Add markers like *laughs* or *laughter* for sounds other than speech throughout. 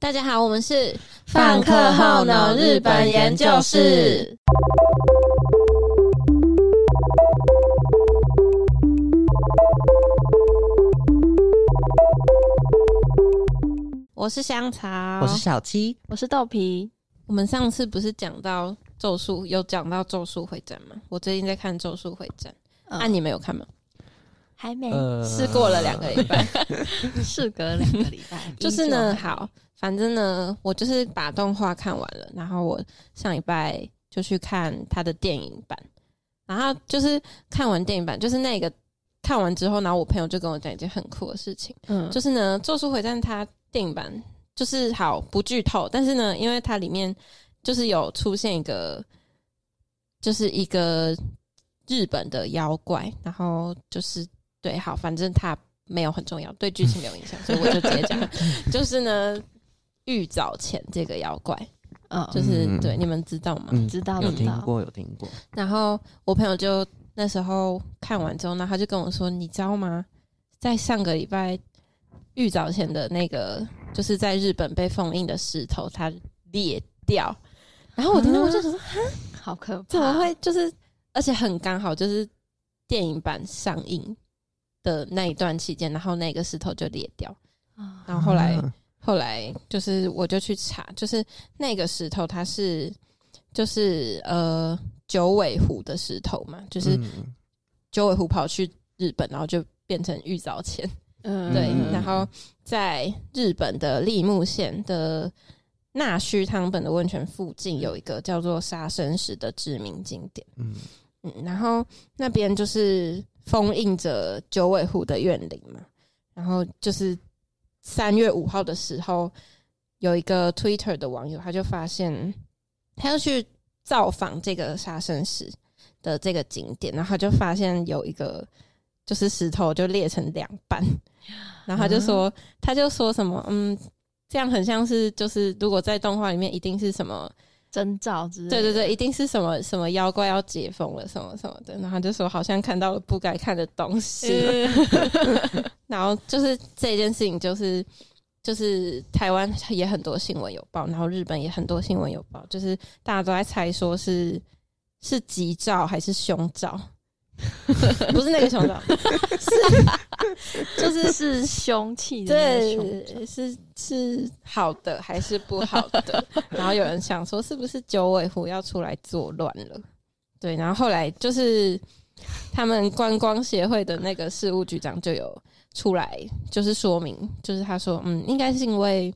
大家好，我们是放课后脑日本研究室。我是香草，我是小七，我是豆皮。我们上次不是讲到咒术，有讲到咒术回战吗？我最近在看咒术回战，嗯啊，你们有看吗？还没试过了两个礼拜，*laughs* 事隔两个礼拜，*laughs* 就是呢，好，反正呢，我就是把动画看完了，然后我上礼拜就去看他的电影版，然后就是看完电影版，就是那个看完之后，然后我朋友就跟我讲一件很酷的事情，嗯，就是呢，《咒术回战》它电影版就是好不剧透，但是呢，因为它里面就是有出现一个，就是一个日本的妖怪，然后就是对，好，反正它没有很重要，对剧情没有影响，所以我就直接讲，*laughs* 就是呢，玉藻前这个妖怪，嗯，就是、嗯对，你们知道吗？嗯，知道有听过，有听过。然后我朋友就那时候看完之后，呢他就跟我说：“你知道吗？在上个礼拜玉藻前的那个，就是在日本被封印的石头，它裂掉。”然后我听到我就想说：“好可怕，怎么会？就是而且很刚好，就是电影版上映的那一段期间，然后那个石头就裂掉。啊？然后后来啊后来就是我就去查，就是那个石头它是就是呃九尾狐的石头嘛，就是嗯九尾狐跑去日本，然后就变成玉藻前。嗯对，嗯然后在日本的立木县的那须汤本的温泉附近有一个叫做杀生石的知名景点。嗯嗯，然后那边就是封印着九尾狐的怨灵嘛，然后就是三月五号的时候，有一个 Twitter 的网友他就发现，他要去造访这个杀生石的这个景点，然后他就发现有一个就是石头就裂成两半，*laughs* 然后他就说，他就说什么，嗯，这样很像是就是如果在动画里面一定是什么。征兆之类，对对对，，一定是什么什么妖怪要解封了什么什么的，然后就说好像看到了不该看的东西，*laughs* 然后就是这件事情就是就是台湾也很多新闻有报，然后日本也很多新闻有报，就是大家都在猜说是是吉兆还是凶兆，*laughs* 不是那个凶兆，*laughs* *laughs* 就是是凶器对，是是好的还是不好的？然后有人想说，是不是九尾狐要出来作乱了？对，然后后来就是他们观光协会的那个事务局长就有出来，就是说明，就是他说，嗯，应该是因为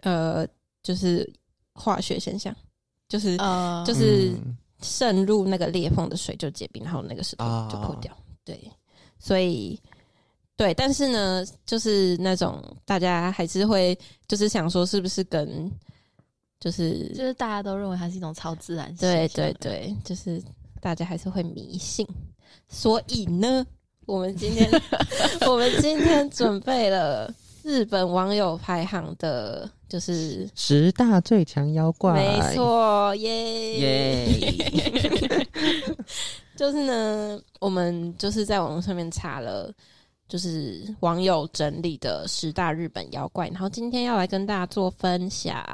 呃，就是化学现象，就是呃，就是嗯渗入那个裂缝的水就结冰，然后那个石头就破掉。对，所以对，但是呢，就是那种大家还是会就是想说，是不是跟就是就是大家都认为它是一种超自然现对，对对，就是大家还是会迷信。所以呢，我们今天 *laughs* 我们今天准备了日本网友排行的，就是十大最强妖怪，没，错，耶耶！*laughs* 就是呢，我们就是在网络上面查了，就是网友整理的十大日本妖怪，然后今天要来跟大家做分享。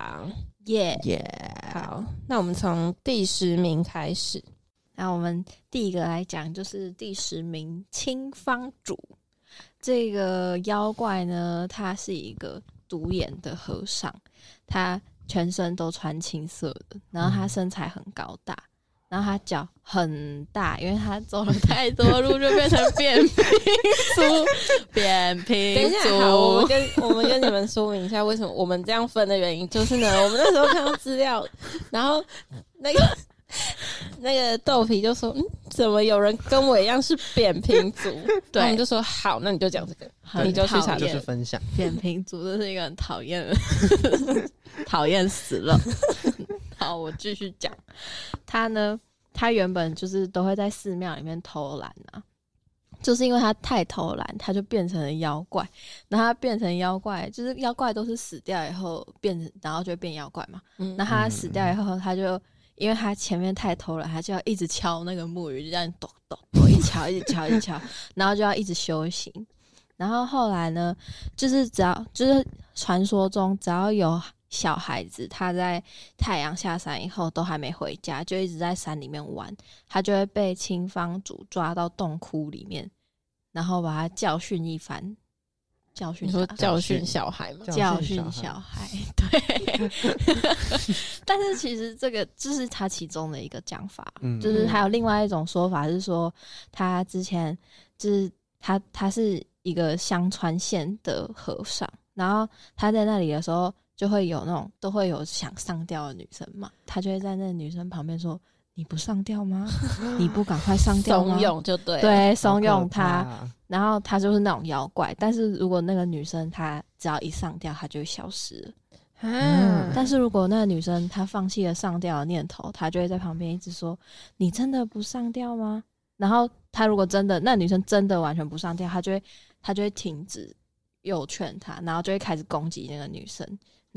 耶。耶！好，那我们从第十名开始。那我们第一个来讲，就是第十名青方主这个妖怪呢，他是一个独眼的和尚，他全身都穿青色的，然后他身材很高大，然后他脚很大，因为他走了太多路，就变成扁平足。*laughs* 扁等平一下，好，我足，跟我们跟你们说明一下，为什么我们这样分的原因，就是呢，我们那时候看到资料，然后那个 *laughs* 那个豆皮就说，嗯，怎么有人跟我一样是扁平足？*laughs* 我们就说好，那你就讲这个，很你就去查就是分享，扁平足，这是一个很讨厌的，*laughs* 讨厌死了。好，我继续讲。他呢，他原本就是都会在寺庙里面偷懒啊，就是因为他太偷懒，他就变成了妖怪。然后他变成妖怪，就是妖怪都是死掉以后变成，然后就会变妖怪嘛。嗯那他死掉以后，他就因为他前面太偷了，他就要一直敲那个木鱼，就这样咚咚咚一敲，一直敲，一敲，然后就要一直修行。然后后来呢，就是只要就是传说中只要有小孩子他在太阳下山以后都还没回家，就一直在山里面玩，他就会被青方主抓到洞窟里面，然后把他教训一番。教训你说教训小孩吗？教教训训小小孩，*laughs* 对。*laughs* 但是其实这个就是他其中的一个讲法，嗯。就是还有另外一种说法是说，他之前就是他他是一个香川县的和尚，然后他在那里的时候就会有那种都会有想上吊的女生嘛，他就会在那女生旁边说：“你不上吊吗？*laughs* 你不赶快上吊吗？”怂恿就对，对，怂恿他，然后他就是那种妖怪，但是如果那个女生她只要一上吊，她就会消失了。啊，但是如果那个女生她放弃了上吊的念头，她就会在旁边一直说：“你真的不上吊吗？”然后她如果真的那女生真的完全不上吊，她就会她就会停止又劝她，然后就会开始攻击那个女生，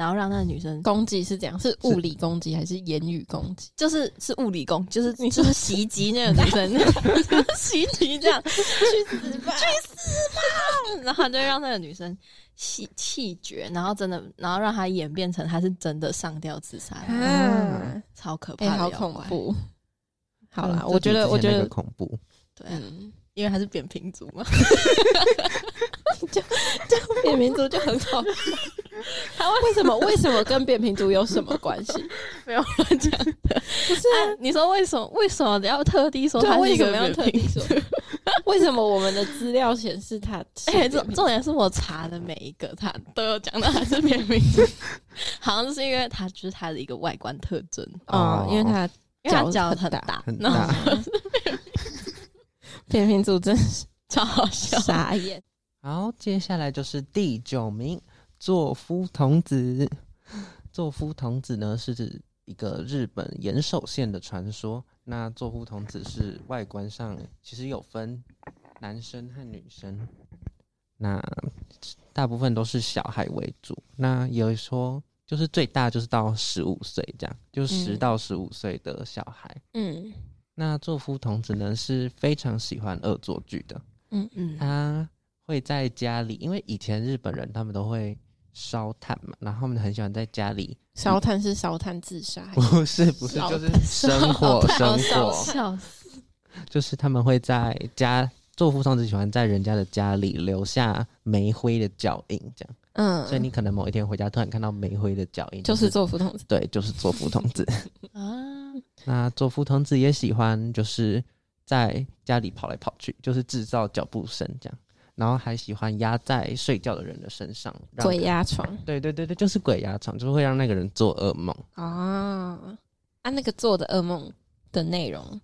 然后让那个女生攻击是这样，是物理攻击还是言语攻击？就是是物理攻，就是就是袭击那个女生，*laughs* *laughs* 袭击这样，去死吧，去死吧！然后就让那个女生气气绝，然后真的，然后让她演变成她是真的上吊自杀，啊，超可哎、怕的、好恐！怖。好啦，嗯我觉得，我觉得恐怖，对因为她是扁平足嘛，*laughs* *laughs* *laughs* 扁平足就很好。*laughs* 他为什么？为什么跟扁平足有什么关系？没有乱讲的。不是啊，你说为什么？为什么要特地说对啊，她是一个为什么要特地说？为什么我们的资料显示他是哎、扁平足？重重点是我查的每一个，他都有讲到他是扁平足，好像是因为他就是他的一个外观特征，哦，因为他因为他脚脚很大然后大。扁平足真是超好笑。傻眼。好，接下来就是第九名，作夫童子。*laughs* 作夫童子呢，是指一个日本岩手县的传说。那作夫童子是外观上其实有分男生和女生，那大部分都是小孩为主。那有说就是最大就是到十五岁这样，就十嗯到十五岁的小孩。嗯那作夫童子呢是非常喜欢恶作剧的，嗯，他会在家里，因为以前日本人他们都会烧炭嘛，然后他们很喜欢在家里，烧炭是烧炭自杀还是，不是不是，就是生火 *laughs* 生火，笑死。就是他们会在家。座夫童子喜欢在人家的家里留下煤灰的脚印，这样，嗯，所以你可能某一天回家突然看到煤灰的脚印，就是做福童子。对，就是做福童子。*laughs* 啊，*laughs* 那做福童子也喜欢就是在家里跑来跑去，就是制造脚步声这样，然后还喜欢压在睡觉的人的身上，鬼压床。对对对对，就是鬼压床，就是会让那个人做噩梦。啊，啊，那个做的噩梦的内容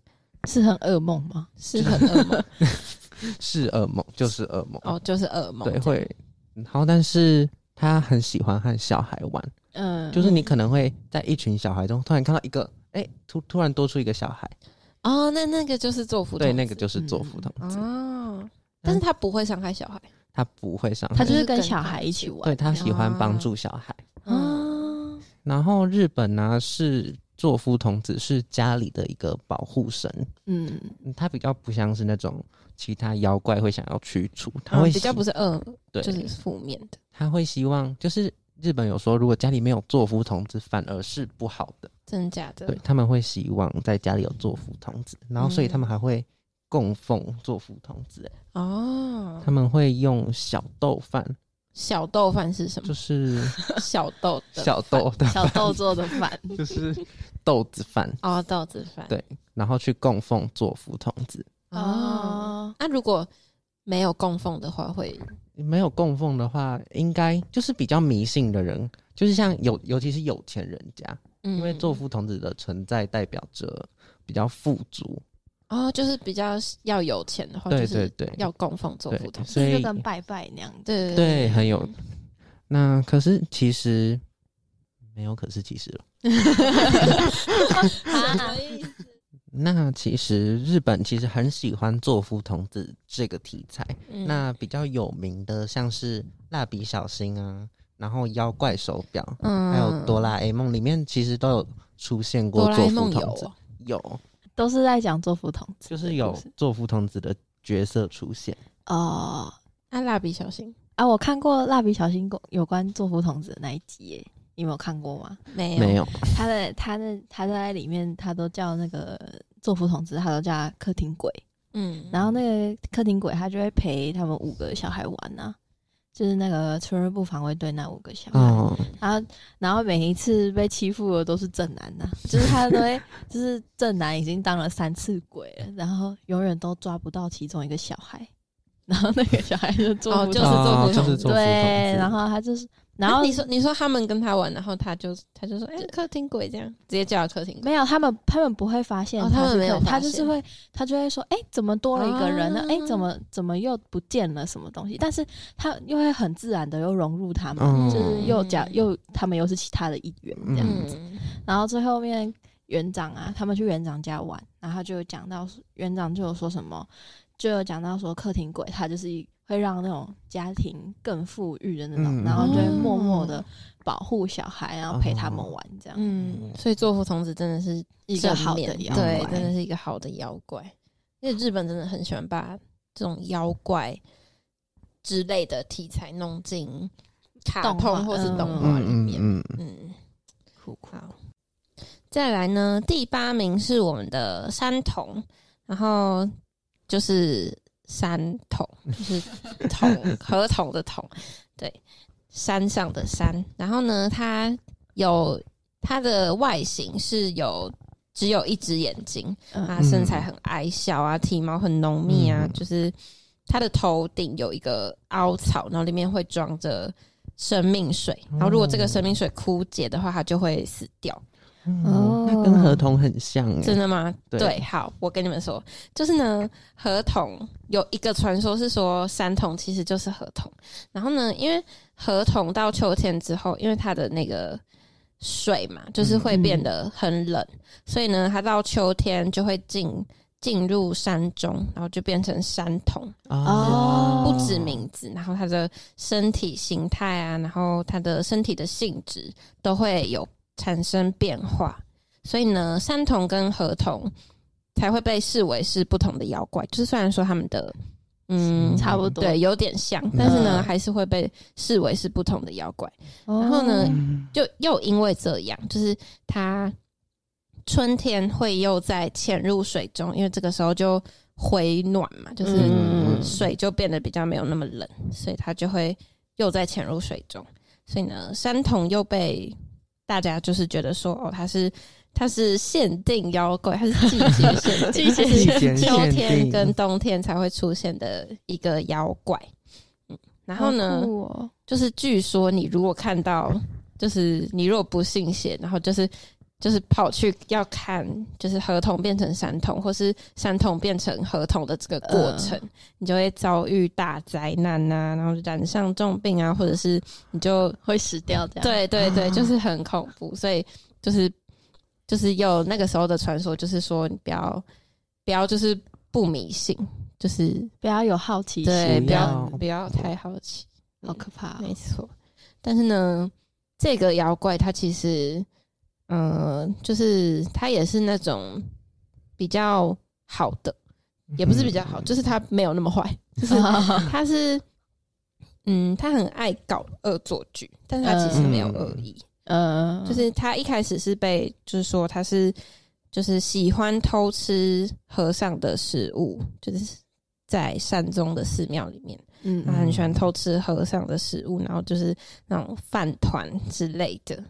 是很噩梦吗？是很噩梦。*laughs* 是噩梦，就是噩梦。哦，就是噩梦，对，会。然后，但是他很喜欢和小孩玩，嗯，就是你可能会在一群小孩中突然看到一个，哎、突突然多出一个小孩，哦，那那个就是做福童对，那个就是做福童子，哦，但是他不会伤害小孩。他不会伤害，他就是跟小孩一起玩，对他喜欢帮助小孩。啊，然后日本呢、是作夫童子是家里的一个保护神，嗯，嗯他比较不像是那种其他妖怪会想要驱除，他会嗯比较不是恶，对，就是负面的，他会希望就是日本有说，如果家里没有做夫童子，反而是不好的。真的假的？对，他们会希望在家里有做夫童子，然后所以他们还会供奉做福童子。哦，他们会用小豆饭，小豆饭是什么？就？是 *laughs* 小豆的小豆的小豆做的饭，*laughs* 就是豆子饭，哦，豆子饭。对，然后去供奉做福童子。哦，哦，那如果没有供奉的话，会？没有供奉的话，应该就是比较迷信的人，就是像有，尤其是有钱人家，因为做福童子的存在代表着比较富足，哦，就是比较要有钱的话，对就是对对要供奉做对福童，子。所以就跟拜拜那样子。对对很有。那可是其实没有，可是其实了。*laughs* 啊那其实日本其实很喜欢做夫童子这个题材。嗯那比较有名的像是蜡笔小新啊，然后妖怪手表，嗯还有哆啦 A 梦里面其实都有出现过做夫童子哦，有，都是在讲做福童子就是有做福童子的角色出现。哦。啊，蜡笔小新啊，我看过蜡笔小新有关做福童子的那一集耶，你有没有看过吗？没有没有，他的他的他在里面，他都叫那个做福童子，他都叫他客厅鬼。嗯，然后那个客厅鬼他就会陪他们五个小孩玩呐、就是那个春日部防卫队那五个小孩。哦，然后然后每一次被欺负的都是正男呐、就是他都会就是正男已经当了三次鬼了，然后永远都抓不到其中一个小孩，然后那个小孩就做不到哦就是做哦福童子就是做对，然后他就是然后你说你说他们跟他玩，然后他就他就说，哎、客厅鬼这样，直接叫他客厅鬼。没有，他们他们不会发现哦他们没有他就是会，他就会说，哎、怎么多了一个人呢？哎、啊怎么怎么又不见了什么东西？但是他又会很自然的又融入他们，嗯就是又讲又他们又是其他的一员这样子。嗯，然后最后面园长啊，他们去园长家玩，然后他就讲到园长就有说什么，就有讲到说客厅鬼他就是会让那种家庭更富裕的那种，嗯然后就会默默的保护小孩，然后陪他们玩这样。嗯，所以做福童子真的是一个好的妖怪对，真的是一个好的妖怪。因为日本真的很喜欢把这种妖怪之类的题材弄进卡通或是动嗯画里面。嗯嗯，酷酷好。再来呢，第八名是我们的山童，然后就是山童，就 *laughs* 是桶合桶的桶，对，山上的山。然后呢，它有它的外形是有只有一只眼睛，嗯它身材很矮小啊，体毛很浓密啊，嗯就是它的头顶有一个凹槽，然后里面会装着生命水，然后如果这个生命水枯竭的话，它就会死掉。哦，那跟合同很像哎，真的吗？对。对，好，我跟你们说，就是呢，合同有一个传说是说山童其实就是合同，然后呢，因为合同到秋天之后，因为它的那个水嘛，就是会变得很冷，所以呢，它到秋天就会进进入山中，然后就变成山童，哦。不止名字，然后它的身体形态啊，然后它的身体的性质都会有产生变化，所以呢，山童跟河童才会被视为是不同的妖怪。就是虽然说他们的嗯差不多对有点像，但是呢，嗯还是会被视为是不同的妖怪。然然后呢嗯就又因为这样，就是它春天会又在潜入水中，因为这个时候就回暖嘛，就是嗯水就变得比较没有那么冷，所以它就会又在潜入水中。所以呢，山童又被大家就是觉得说，哦，它是它是限定妖怪，它是季节限定，*laughs* 季节秋天跟冬天才会出现的一个妖怪。嗯，然后呢，哦就是据说你如果看到，就是你如果不信邪，然后就是就是跑去要看，就是合同变成山童，或是山童变成合同的这个过程，你就会遭遇大灾难呐、然后染上重病啊，或者是你就会死掉这样。对对对，就是很恐怖，所以就是就是有那个时候的传说，就是说你不要不要就是不迷信，就是不要有好奇对，心，不要要不要太好奇。好可怕哦。没错，但是呢，这个妖怪它其实，嗯、就是它也是那种比较好的，也不是比较好，就是它没有那么坏，就是 *laughs* 它是，嗯，它很爱搞恶作剧，但是它其实没有恶意，嗯，就是他一开始是被，就是说他是，就是喜欢偷吃和尚的食物，就是在山中的寺庙里面。嗯他很喜欢偷吃和尚的食物，然后就是那种饭团之类的。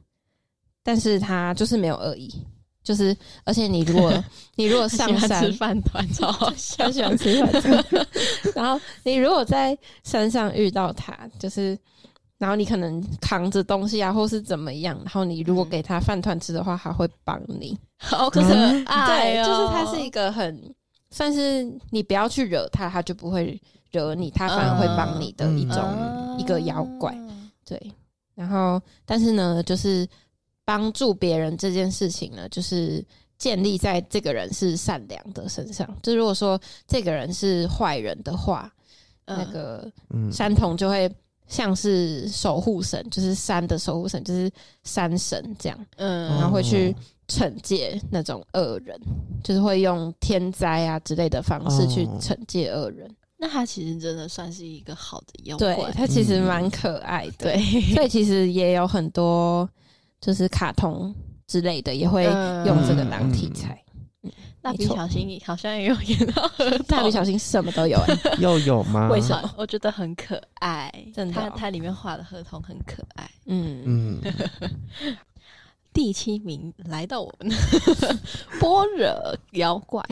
但是他就是没有恶意，就是而且你如果 *laughs* 你如果上山吃，饭团，超好笑很。喜欢吃饭团，*laughs* *laughs* 然后你如果在山上遇到他，就是然后你可能扛着东西啊，或是怎么样，然后你如果嗯给他饭团吃的话，他会帮你。*laughs* 好可就是爱对，哦就是他是一个很算是你不要去惹他，他就不会惹你，他反而会帮你的一种、嗯一个妖怪。对，然后但是呢，就是帮助别人这件事情呢，就是建立在这个人是善良的身上。就如果说这个人是坏人的话，嗯那个嗯山童就会像是守护神，就是山的守护神，就是山神这样。嗯然后会去惩戒那种恶人，就是会用天灾啊之类的方式去哦惩戒恶人。那他其实真的算是一个好的妖对怪，，它其实蛮可爱的。对，*laughs* 所以其实也有很多就是卡通之类的也会嗯用这个当题材。蜡笔小新好像也有演到 *laughs* 合同蜡笔小新什么都有、欸，*laughs* *laughs* 又有吗？为什么我觉得很可爱，真的哦它它里面画的合同很可爱。嗯，嗯，第七名来到我们般若妖怪，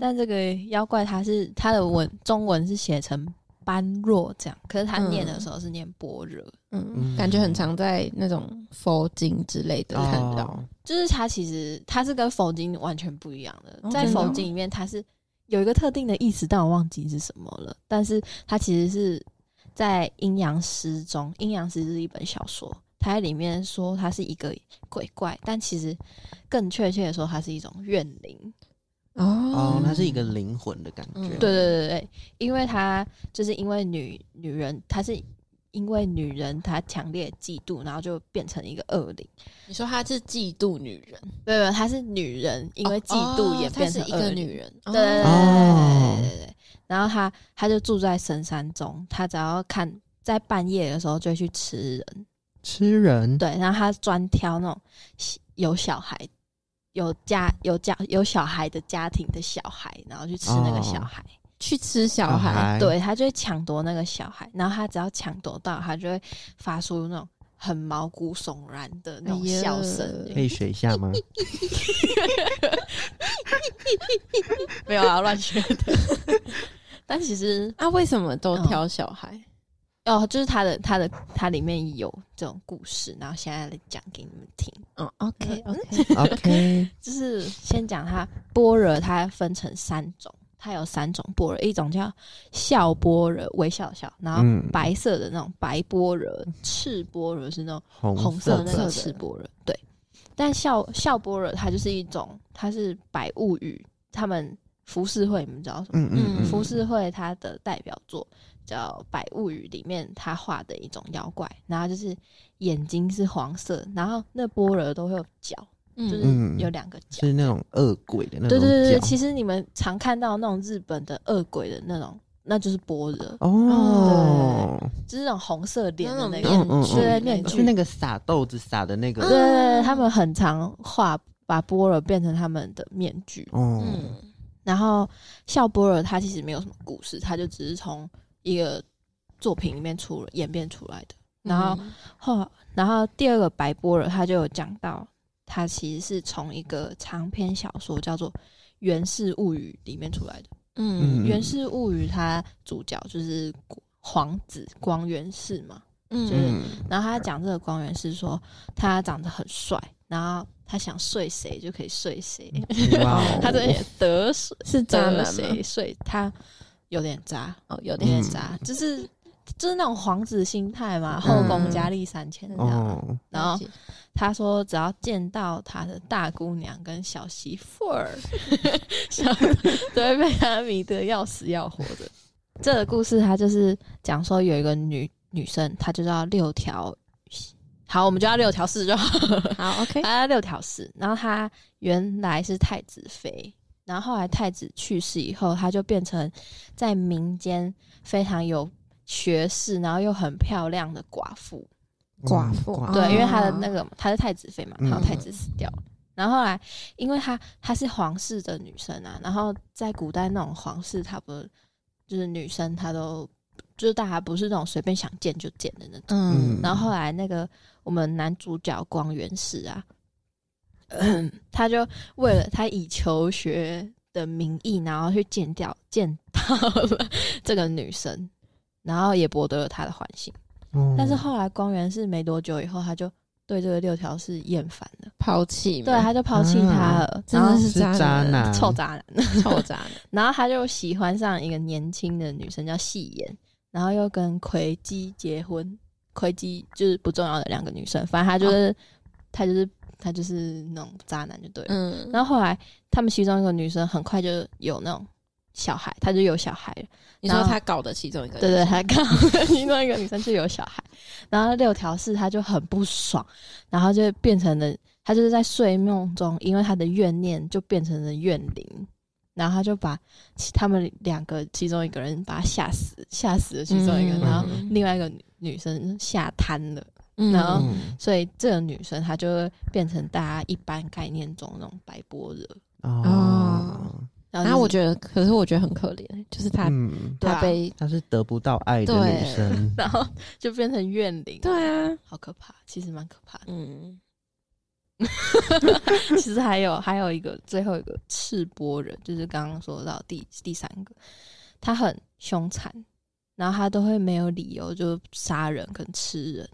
但这个妖怪它是它的文中文是写成般若这样，可是他念的时候是念般若，嗯，嗯感觉很常在那种佛经之类的看到。哦就是他其实他是跟佛经完全不一样的，在佛经里面他是有一个特定的意思，但我忘记是什么了。但是他其实是在阴阳师中，阴阳师是一本小说，它在里面说它是一个鬼怪，但其实更确切的说，它是一种怨灵。哦哦，它是一个灵魂的感觉。嗯对对对对，因为她就是因为女女人，她是因为女人她强烈嫉妒，然后就变成一个恶灵。你说她是嫉妒女人，对对，她是女人，因为嫉妒也变成一个女人。对对对对哦对对对。然后他他就住在深山中，他只要看在半夜的时候就会去吃人，吃人。对，然后他专挑那种有小孩、有家有家有小孩的家庭的小孩，然后去吃那个小哦孩。去吃小孩，孩，对他就会抢夺那个小孩，然后他只要抢夺到，他就会发出那种很毛骨悚然的那种笑声。可以学一下吗？*laughs* 没有啊，乱学的。*laughs* 但其实啊，为什么都挑小孩？哦，就是他的他的他里面有这种故事，然后现在来讲给你们听。嗯，OK OK，OK，*laughs* 就是先讲它般若，它分成三种，它有三种般若，一种叫笑般若，微笑的笑，然后嗯白色的那种白般若，赤般若是那种红红色的那个赤般若，对。但笑笑般若它就是一种，它是白物语，他们浮世绘，你们知道什么？嗯嗯嗯，浮世绘它的代表作叫《百物语》，里面他画的一种妖怪，然后就是眼睛是黄色，然后那波尔都会有角，就是嗯有两个角。是那种恶鬼的那种对对对对，其实你们常看到那种日本的恶鬼的那种，那就是般若，哦，就是那种红色脸的那那个。嗯嗯对嗯，面具是那个撒豆子撒的那个对对对，他们很常画把般若变成他们的面具。哦，嗯然后笑般若它其实没有什么故事，他就只是从一个作品里面出演变出来的。然后嗯后，然后第二个白波了，他就有讲到，他其实是从一个长篇小说叫做《源氏物语》里面出来的。嗯《源氏物语》它主角就是皇子光源氏嘛，就是嗯。然后他讲这个光源氏说他长得很帅，然后他想睡谁就可以睡谁，*laughs* 他这也得水是渣男谁睡他有点渣，哦，有有点点渣，就是就是那种皇子心态嘛，嗯后宫佳丽三千这样。哦，然后他说，只要见到他的大姑娘跟小媳妇儿，*laughs* 小都会被他迷得要死要活的。这个故事他就是讲说，有一个女女生，她就叫六条，好，我们就叫六条四就好了。好 OK，她叫六条四，然后她原来是太子妃，然后后来太子去世以后，她就变成在民间非常有学识，然后又很漂亮的寡妇。寡妇寡对，因为哦她的那个她是太子妃嘛，嗯然后太子死掉了。然后后来，因为她她是皇室的女生啊，然后在古代那种皇室，她不就是女生，她都就是大家不是那种随便想见就见的那种。嗯，然后后来那个我们男主角光源氏啊，*clears throat* 他就为了他以求学的名义，然后去见掉见到了 *laughs* 这个女生，然后也博得了她的欢心。哦。但是后来光源氏没多久以后，他就对这个六条是厌烦了，抛弃嘛，对，他就抛弃他了，真的是是渣男，男，臭渣男。臭渣男，*laughs* *laughs* 然后他就喜欢上一个年轻的女生叫细言，然后又跟葵姬结婚。葵姬就是不重要的两个女生，反正他就是、他就是他就是那种渣男就对了。嗯，然后后来他们其中一个女生很快就有那种小孩，她就有小孩了。你说然后他搞的其中一个，对对，他搞的其中一个女生就有小孩，然后六条四他就很不爽，然后就变成了他就是在睡梦中，因为他的怨念就变成了怨灵，然后他就把其他们两个其中一个人把他吓死，吓死了其中一个，嗯。然后另外一个女女生吓瘫了，嗯。然后嗯。所以这个女生她就会变成大家一般概念中那种白波热。哦，然然后我，觉得，可是我觉得很可怜，就是她嗯，对啊。他被她是得不到爱的女生，*laughs* 然后就变成怨灵，对啊，好可怕，其实蛮可怕的。嗯，*laughs* 其实还有还有一个最后一个赤波人，就是刚刚说到第第三个，他很凶残，然后他都会没有理由就杀人跟吃人。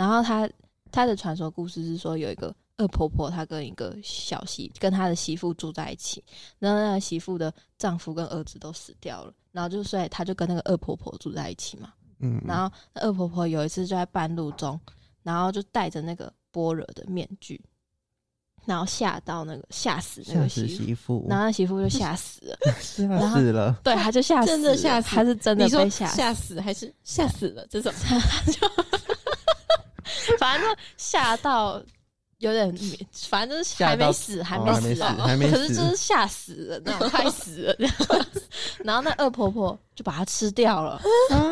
然后他他的传说故事是说，有一个恶婆婆，她跟一个小媳跟她的媳妇住在一起，然后那个媳妇的丈夫跟儿子都死掉了，然后就所以她就跟那个恶婆婆住在一起嘛。嗯，然后那恶婆婆有一次就在半路中，然后就戴着那个般若的面具，然后吓到那个吓死那个媳妇，媳妇，然后那媳妇就吓死了，*laughs* 吓死了，对，他就吓死了，真的吓死他是真的被吓死，吓死还是吓死了这种？*laughs* 反正就吓到有点，反正就是还没死，还哦还没没死可是就是吓死了那种，快死了。然后那恶婆婆就把她吃掉了，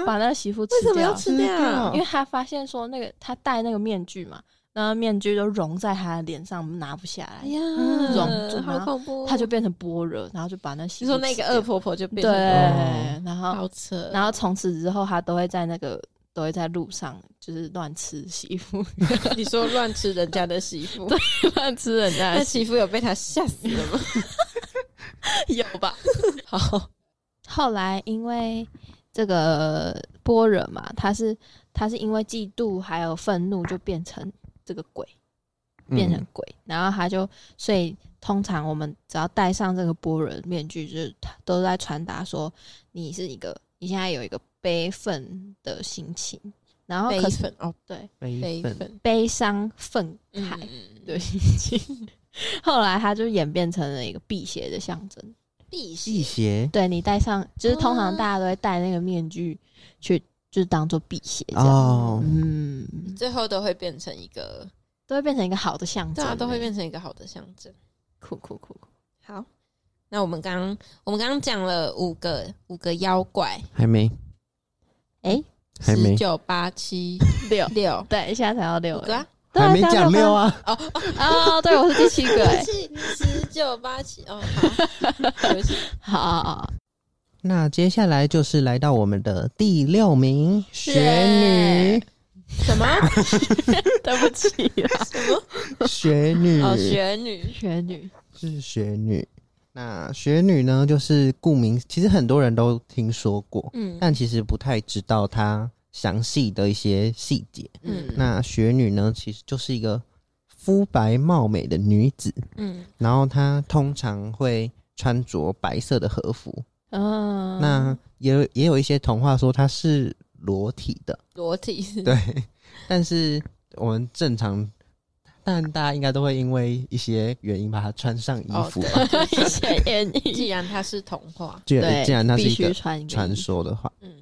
把那个媳妇吃为什么掉了，要吃掉？因为她发现说那个她戴那个面具嘛，那面具都融在他的脸上，拿不下来，哎呀，融住好恐怖！他就变成般若，然后就把那媳你说那妇吃掉个恶婆婆就变对，成然后好扯，然后从此之后他都会在那个都会在路上就是乱吃媳妇，*laughs* 你说乱吃人家的媳妇，乱吃人家那的媳媳妇有被他吓死了吗？*laughs* 有吧？*laughs* 好，后来因为这个波惹嘛，他是他是因为嫉妒还有愤怒就变成这个鬼。变成嗯鬼，然后他就，所以通常我们只要戴上这个般若面具，就是他都在传达说你是一个，你现在有一个悲愤的心情，然后悲可是愤哦，对悲愤，悲伤愤嗯慨的心情，*laughs* 后来他就演变成了一个辟邪的象征。辟辟邪？对你戴上，就是通常啊大家都会戴那个面具去，就是当做辟邪这样。哦，嗯，最后都会变成一个，都会变成一个好的象征，对啊，都会变成一个好的象征。酷酷酷酷。好，那我们刚刚我们刚刚讲了五个五个妖怪，还没，哎，还没。十，九八七六，六。对，现在才要六个啊，对啊还没讲六啊！哦哦，对，我是第七个哎。七十九八七哦，好，*laughs* 对不起，好好好，那接下来就是来到我们的第六名，雪女，什么？*laughs* 对不起啦，雪女，哦，雪女，雪女，是雪女。那雪女呢，就是顾名，其实很多人都听说过，嗯但其实不太知道她详细的一些细节。嗯那雪女呢，其实就是一个肤白貌美的女子，嗯然后她通常会穿着白色的和服。哦，那也有也有一些童话说她是裸体的，裸体，对。但是我们正常，但大家应该都会因为一些原因把它穿上衣哦服吧。一些原因既，然它是童话，既对然既然它是一个传，说的话，嗯。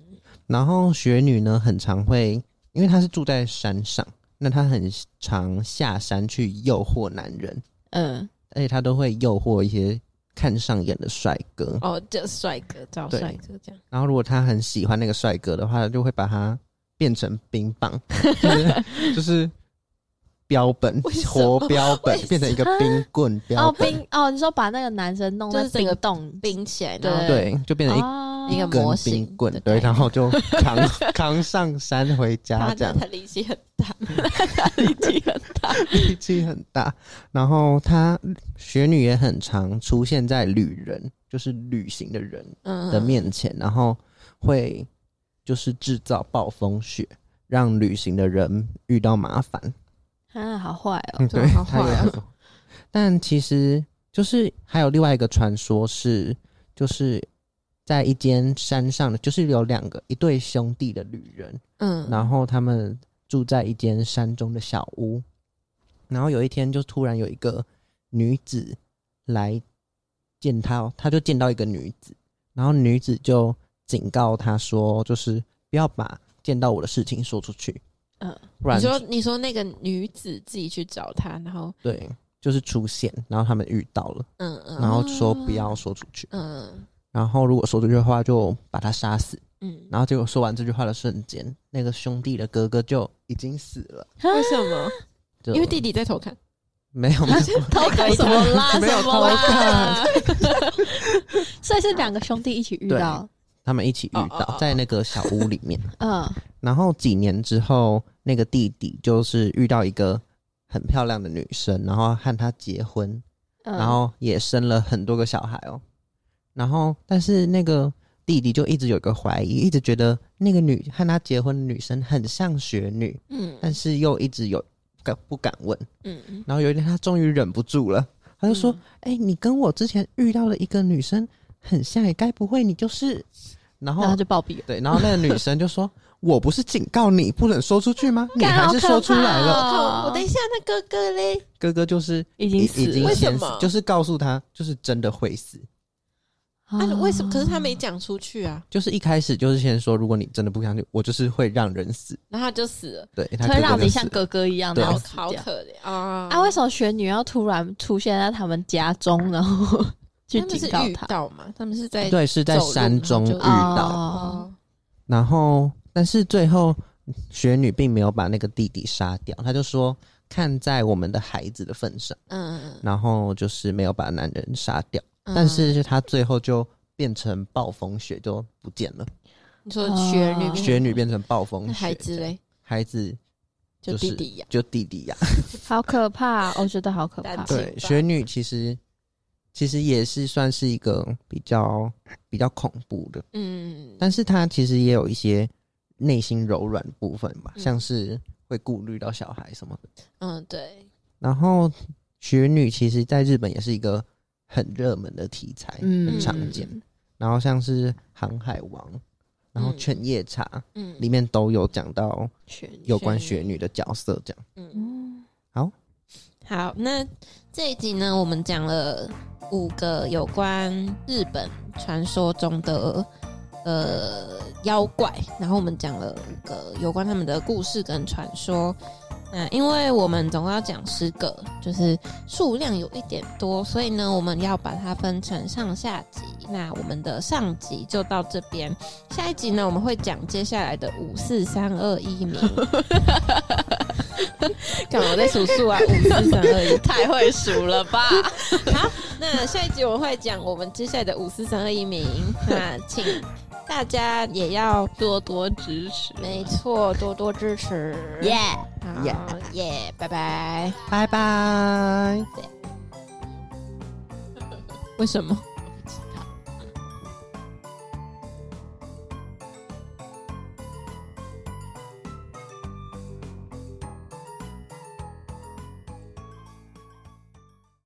然后雪女呢，很常会，因为她是住在山上，那她很常下山去诱惑男人，嗯，而且她都会诱惑一些看上眼的帅哥。哦，就是帅哥找对。帅哥这样，然后如果她很喜欢那个帅哥的话，就会把他变成冰棒，*laughs* 就是就是标本活标本变成一个冰棍标哦，冰哦，你说把那个男生弄在就是整个冰冻冰起来，对。对，就变成一哦。一个模型冰棍，对，然后就扛 *laughs* 扛上山回家他这样。他力气很大，*laughs* 力气很大，力气很大。然后他雪女也很常出现在旅人，就是旅行的人嗯。的面前，然后会就是制造暴风雪，让旅行的人遇到麻烦。啊，好坏哦，嗯，对，好坏啊但其实就是还有另外一个传说是，就是在一间山上的，就是有两个一对兄弟的旅人，嗯，然后他们住在一间山中的小屋，然后有一天就突然有一个女子来见他，他就见到一个女子，然后女子就警告他说，就是不要把见到我的事情说出去，嗯，不然你说你说那个女子自己去找他，然后对，就是出现，然后他们遇到了，嗯嗯，然后说不要说出去，嗯然后如果说出去的话就把他杀死。嗯，然后结果说完这句话的瞬间，那个兄弟的哥哥就已经死了，为什么？因为弟弟在偷看。没有没有偷看什么啦？没有偷看？*laughs* 所以是两个兄弟一起遇到，他们一起遇到在那个小屋里面。嗯然后几年之后，那个弟弟就是遇到一个很漂亮的女生，然后和她结婚，嗯，然后也生了很多个小孩哦。然后，但是那个弟弟就一直有一个怀疑，一直觉得那个女和他结婚的女生很像雪女，嗯但是又一直有敢不敢问。嗯嗯，然后有一天，他终于忍不住了，他就说：“哎、你跟我之前遇到的一个女生很像，也该不会你就是？”然后然后就暴毙了。对，然后那个女生就说：“我不是警告你不能说出去吗？你还是说出来了。哦我等一下，那哥哥嘞？哥哥就是已经死了已经先死就是告诉他，就是真的会死。啊，为什么？可是他没讲出去啊，就是一开始就是先说，如果你真的不相信，我就是会让人死。然后他就死了，对，他会让你像哥哥一样，好然后好可怜啊！啊？为什么玄女要突然出现在他们家中，然后去他们是遇警告他？到嘛？他们是在对，是在山中遇到，哦，然后但是最后雪女并没有把那个弟弟杀掉，她就说看在我们的孩子的份上，嗯嗯嗯。然后就是没有把男人杀掉。嗯，但是她最后就变成暴风雪，就不见了。你说雪女哦。雪女变成暴风雪，孩子嘞，孩子就就是弟弟呀，就弟弟呀、*laughs* 好可怕！我觉得好可怕。对，雪女其实其实也是算是一个比较比较恐怖的，嗯，但是她其实也有一些内心柔软部分吧，嗯。像是会顾虑到小孩什么的。嗯对，然后雪女其实在日本也是一个很热门的题材，嗯。很常见。然后像是《航海王》，然后《嗯犬夜叉》嗯。里面都有讲到有关雪女的角色，这样。嗯。好。好，那这一集呢，我们讲了五个有关日本传说中的呃妖怪，然后我们讲了五个有关他们的故事跟传说。那因为我们总共要讲十个，就是数量有一点多，所以呢，我们要把它分成上下集。那我们的上集就到这边，下一集呢，我们会讲接下来的五四三二一名。干嘛我在数数啊？五四三二一。太会数了吧？*laughs* 好，那下一集我们会讲我们接下来的五四三二一名。那请大家也要多多支持，没错，多多支持。耶！耶耶，拜拜。拜拜。为什么？